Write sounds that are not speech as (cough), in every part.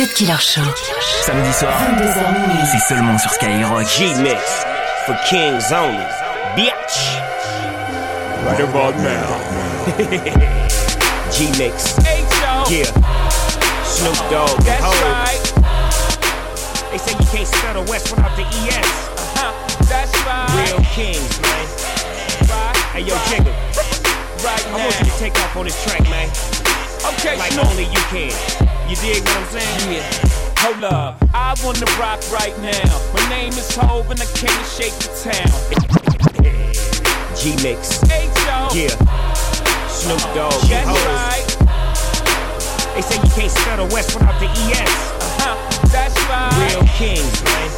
Cut Killer Show. Samedi soir, 22h minuit. c'est seulement sur Skyrock. G-Mix for Kings only. Bitch. Right about now. G-Mix. Yeah. Snoop Dogg. That's right. They say you can't spell the West without the ES. Uh-huh. That's right. Real Kings, man. Right. Hey, yo, Jigga. Right I want you now. to take off on this track, man. Okay, Like Snoop. only you can. You dig what I'm saying? Yeah. Hold up. I wanna rock right now. My name is Hov and I came to shake the town. G-Mix. H.O. Yeah. Snoop Dogg. That's Hov. right. They say you can't spell the West without the ES. Uh-huh. That's right. Real Kings, man.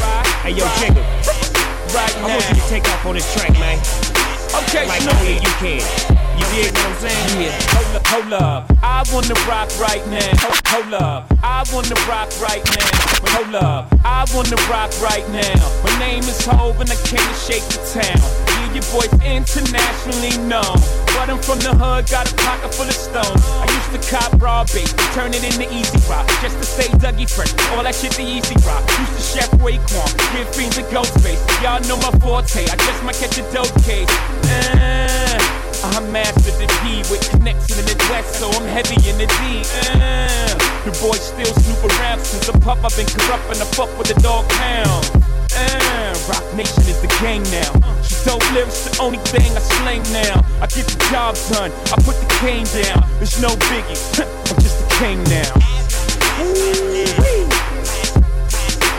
Right. Hey, yo. Jigga. Right I want you to take off on this track, man. Okay, Like Snoop. only you can. You dig what I'm saying? Yeah, hold up. I wanna rock right now. Hold, up. I wanna rock right now. Hold up. I wanna rock right now. My name is Hov and I came to shake the town. Your boy's internationally known. But I'm from the hood, got a pocket full of stones. I used to cop raw bait, turn it into easy rock. Just to stay Dougie fresh. All that shit the easy rock. Used to chef Raekwon, give fiends a ghost face. Y'all know my forte. I just might catch a dope case. Uh, in the West, so I'm heavy in the D. Uh, the boys still snoop around since a pup. I've been corrupt and I fuck with the dog pound. Uh, Roc Nation is the gang now. She dope lyrics, the only thing I slang now. I get the job done, I put the cane down. There's no biggie, (laughs) I'm just a king now.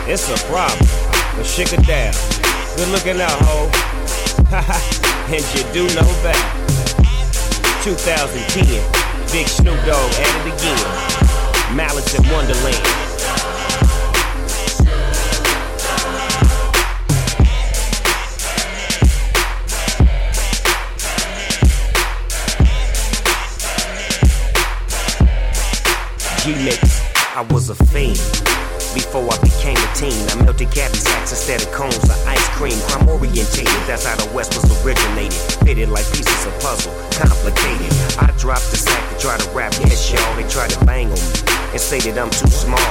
It's a problem, but shake it down. Good looking out, ho. (laughs) and you do know that. 2010, Big Snoop Dogg at it again. Malice in Wonderland. G-Mix, I was a fiend. Before I became a teen, I melted candy sacks instead of cones of ice cream. Crime orientated, that's how the West was originated. Fitted like pieces of puzzle, complicated. I dropped the sack to try to rap, yes, y'all. They try to bang on me and say that I'm too small.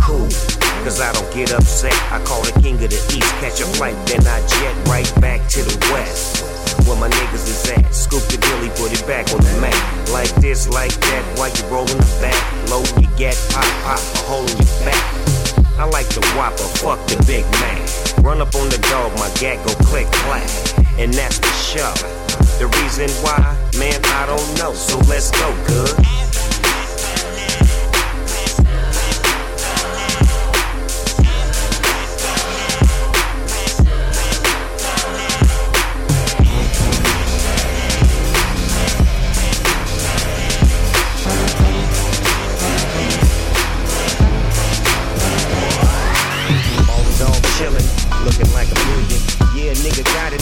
Cool, cause I don't get upset. I call the king of the east, catch a flight, then I jet right back to the west. Where my niggas is at, scoop the dilly, put it back on the map. Like this, like that, while you rollin' the back. Load you get pop, pop, a hole in your back. I like the Whopper, fuck the Big Mac. Run up on the dog, my gat go click clack, and that's the show. The reason why, man, I don't know. So let's go, good.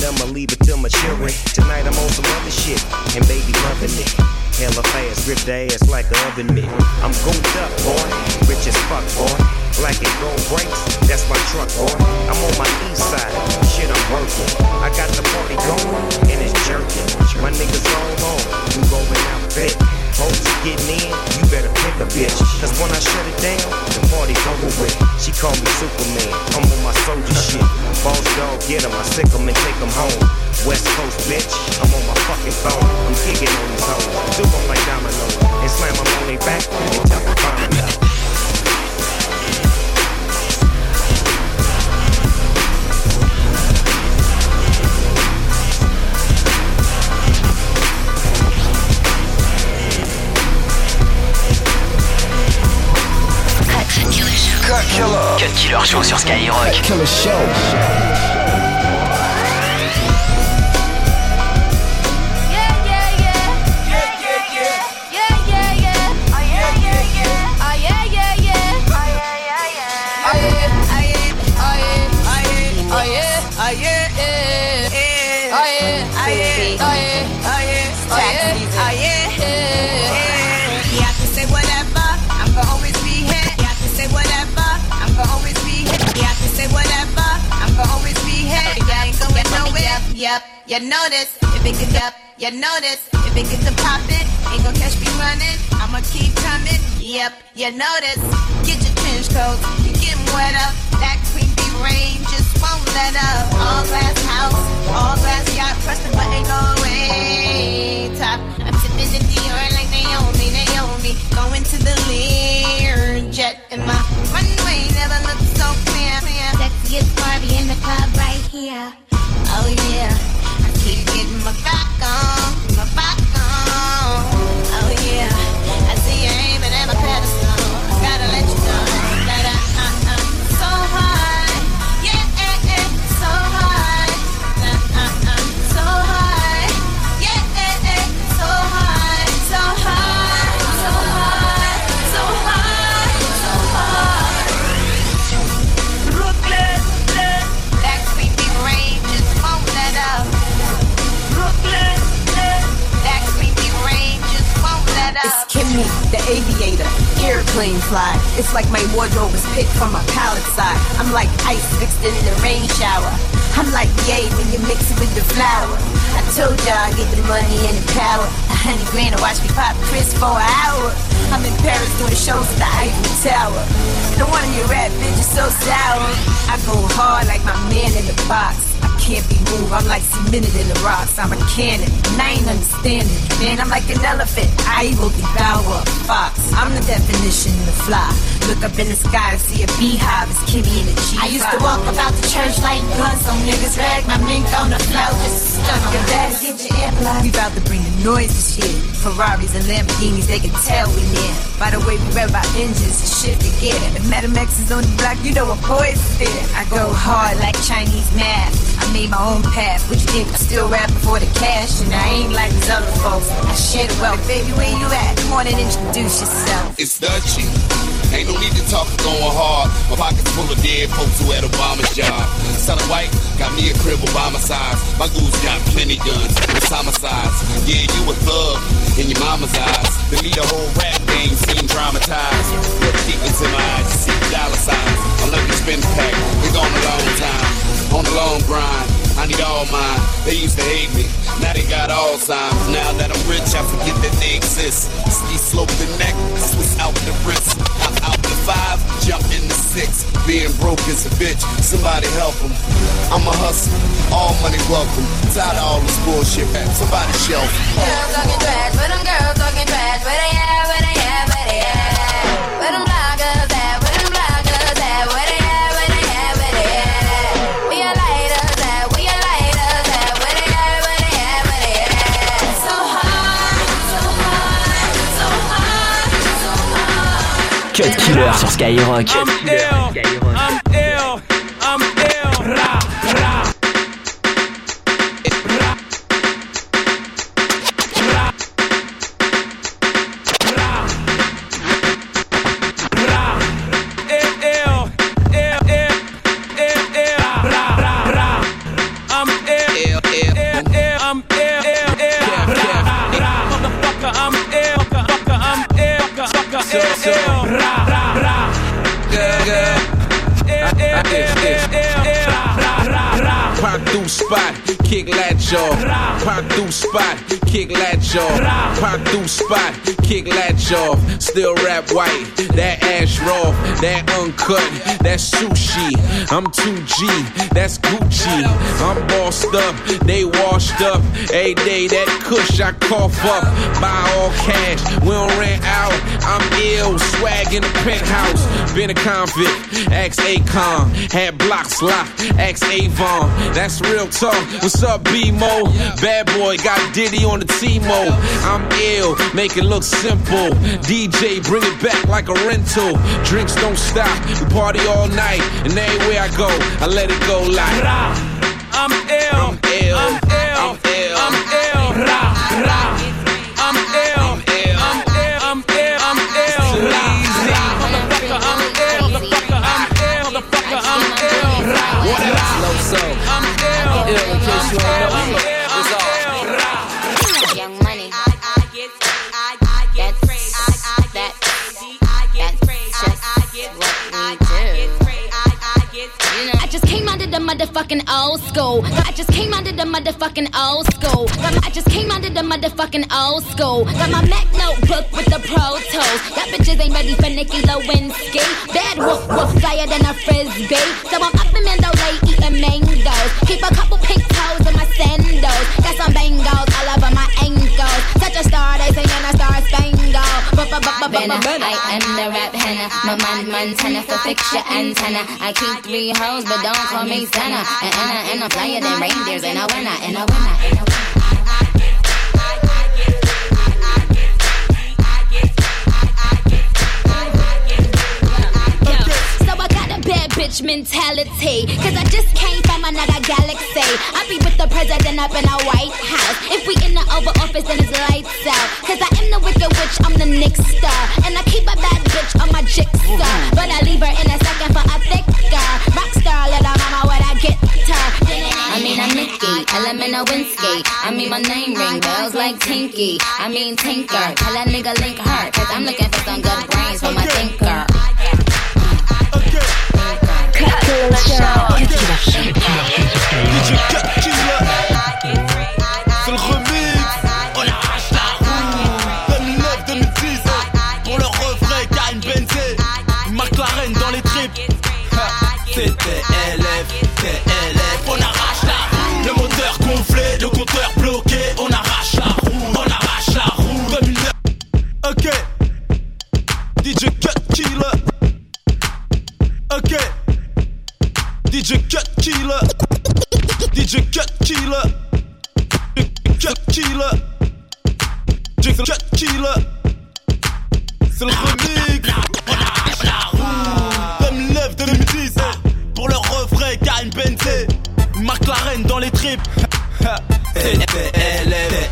I'ma leave it till my. Tonight I'm on some other shit, and baby loving it. Hella fast, grip the ass like an oven mitt. I'm gooped up, boy, rich as fuck, boy. Black and gold brakes, that's my truck, boy. I'm on my east side, shit I'm working. I got the party going, and it's jerking. My niggas all on, we rolling out thick. Folks getting in, you better pick a bitch. Cause when I shut it down, the party's over with. She call me Superman, I'm on my soldier shit. Dog, get him, I sick him and take him home. West Coast bitch, I'm on my fucking phone. I'm kicking on these hoes, do them like dominoes. And slam them on their back and tell them find out. Cut Killer Show. Cut Killer Show sur Skyrock. Yep, you this. If it get up, you this. If it get to poppin', ain't gonna catch me running. I'ma keep coming. Yep, you this. Get your trench coats, you get wet up. That creepy rain just won't let up. All glass house, all glass yacht, press the button, go away. Top, I'm sipping the Dior like Naomi, Naomi. Going to the Lear jet in my runway, never looked so clear. Sexiest Barbie in the club right here. Airplane fly. It's like my wardrobe was picked from a pallet side. I'm like ice mixed in the rain shower. I'm like yay when you mix it with the flour. I told y'all I get the money and the power. A hundred grand to watch me pop Chris for an hour. I'm in Paris doing shows at the Eiffel Tower. No one of your rap bitches so sour. I go hard like my man in the box. Can't be moved. I'm like cemented in the rocks. I'm a cannon, and I ain't understanding. Man, I'm like an elephant. I will devour a fox. I'm the definition of fly. Look up in the sky to see a beehive. It's Kimmy G. I used to walk about the church like guns on niggas, Rag my mink on the floor just 'em. Your daddy get your air airplane. We about to bring the noise this shit. Ferraris and Lamborghinis, they can tell we near. By the way, we rev about engines and shit to get it. If Metamex is on the block, you know what boys there. I go hard like Chinese math. I made my own path. What you think? I still rapping for the cash, and I ain't like these other folks. I share the wealth, baby. Where you at? Come on and introduce yourself. It's the G. Ain't no need to talk, I'm going hard. My pockets full of dead folks who had Obama's job. Selling white, got me a crib Obama size. My goose got plenty guns, it's homicides. Yeah, you a thug in your mama's eyes. To me, the whole rap game seem dramatized. Look deep into my eyes, you see dollar signs. I love you spin pack, we gone a long time. On the long grind. I need all mine. They used to hate me. Now they got Alzheimer's. Now that I'm rich, I forget that they exist. Ski slope the neck, Swiss out the wrist. I'm out the five, jump in the six. Being broke is a bitch. Somebody help him. I'm a hustler. All money welcome. Tired of all this bullshit. Somebody shelf. Girls talking trash, but them girls talking trash. Where they at? Sur Skyrock. Pop through spot, kick latch off. Still rap white, that ash raw, that uncut, that sushi. I'm 2G, that's Gucci. I'm bossed up, they washed up. A day that kush I cough up. Buy all cash, we don't rent out. I'm ill, swag in the penthouse. Been a convict, ex Akon. Had blocks locked, ex Avon. That's real talk. What's up, B-Mo? Bad boy got Diddy on the T-Mo. I'm ill, make it look simple. DJ, bring it back like a rental. Drinks don't stop, we party all night. And everywhere I go, I let it go like. Ra. I'm ill. I'm ill. I'm ill. I'm ill. I'm ill. Ra, ra. I'm ill. I'm ill. I'm ill. I'm ill. I'm ill. Ra, ra. Motherfucker, I'm ill. Motherfucker, I'm ill. Motherfucker, I'm ill. Ra, ra. Low so. I'm ill. Ill in case you don't know. The the motherfucking old school. I just came out of the motherfucking old school. I just came out of the motherfucking old school. Got my Mac notebook with the Pro Tools. That bitches ain't ready for Nicki Lewinsky. Bad woof woof flyer than a frisbee. So I'm up in Mandalay eating mangoes. Keep a couple pink toes in my sandals. Got some bangles I am the rap henna. My man Montana for fix your antenna. I keep three hoes, but don't call me Santa. And, and, and I'm flyer than reindeers And I winner, in a winner, winner. Bitch mentality. Cause I just came from another galaxy. I be with the president up in a White House. If we in the Oval Office, then it's lights out. Cause I am the wicked witch, I'm the Nick star. And I keep a bad bitch on my jigsaw. But I leave her in a second for a thick girl. Rockstar, little mama, what I get her. I mean, I'm Nikki, element Winsky. I mean, my name ring bells like Tinky. I mean, Tinker. Tell that nigga link her. Cause I'm looking for some good brains for my thinker. C'est le DJ Cut Killer. Cut Killer. DJ Cut Killer. C'est le remix. 2009, 2010. Pour le refrain, Karim Benzé. McLaren dans les tripes. (laughs) Le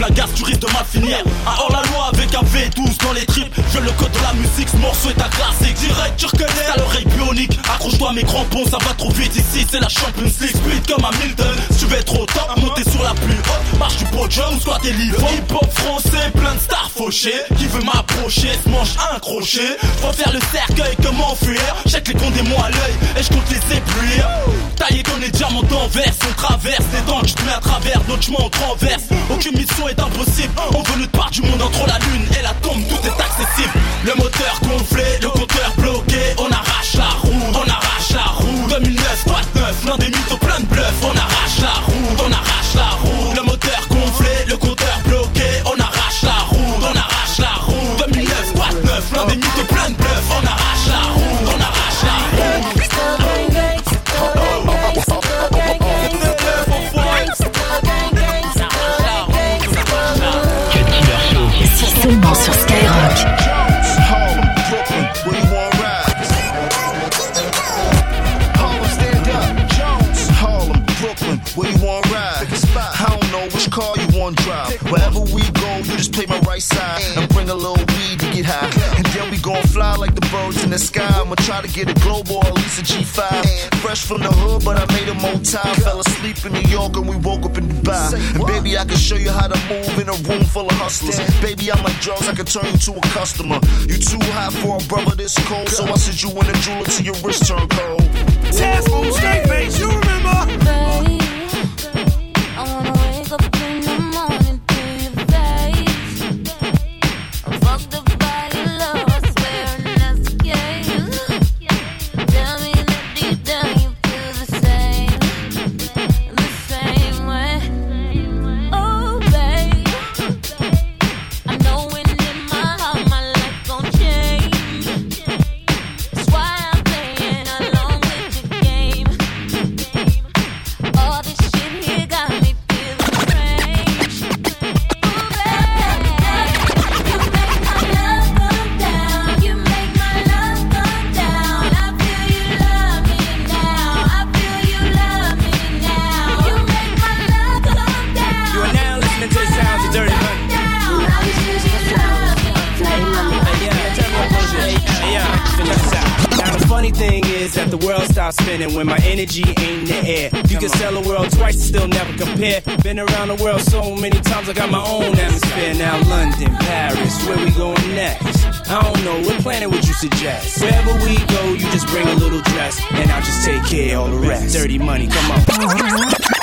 pleins gaz, tu risques de mal finir. Hors la loi avec un V12 dans les tripes, je le code de la musique, ce morceau est un classique. Direct, tu reconnais, accroche-toi mes crampons, ça va trop vite ici, c'est la Champions League, speed comme Hamilton. Si tu veux être au top, monter sur la plus haute, marche du podium, soit des livres. Hip hop français, plein de stars fauchées, qui veut m'approcher, se mange un crochet. Je faire le cercueil, comment fuir, check les comptes des mots à l'œil, et je compte les éblouir. Taillé comme les diamants d'envers, on traverse les dents, tu te mets à travers, d'autres on traverse. Aucune mission est impossible, on veut notre part du monde entre la lune et la tombe, tout est accessible. Le moteur gonflé, right side and bring a little weed to get high. And then we gon' fly like the birds in the sky. I'ma try to get a global or at least a G5. Fresh from the hood, but I made a more time. Fell asleep in New York and we woke up in Dubai. And baby, I can show you how to move in a room full of hustlers. Baby, I'm like drugs, I can turn you to a customer. You too hot for a brother this cold, so I said you in a jeweler till your wrist turn cold. Task on straight face, you remember? I is that the world stops spinning when my energy ain't in the air. You can sell the world twice, still never compare. Been around the world so many times, I got my own atmosphere. Now London, Paris, where we going next? I don't know, what planet would you suggest? Wherever we go, you just bring a little dress, and I'll just take care of all the rest. Dirty money, come on.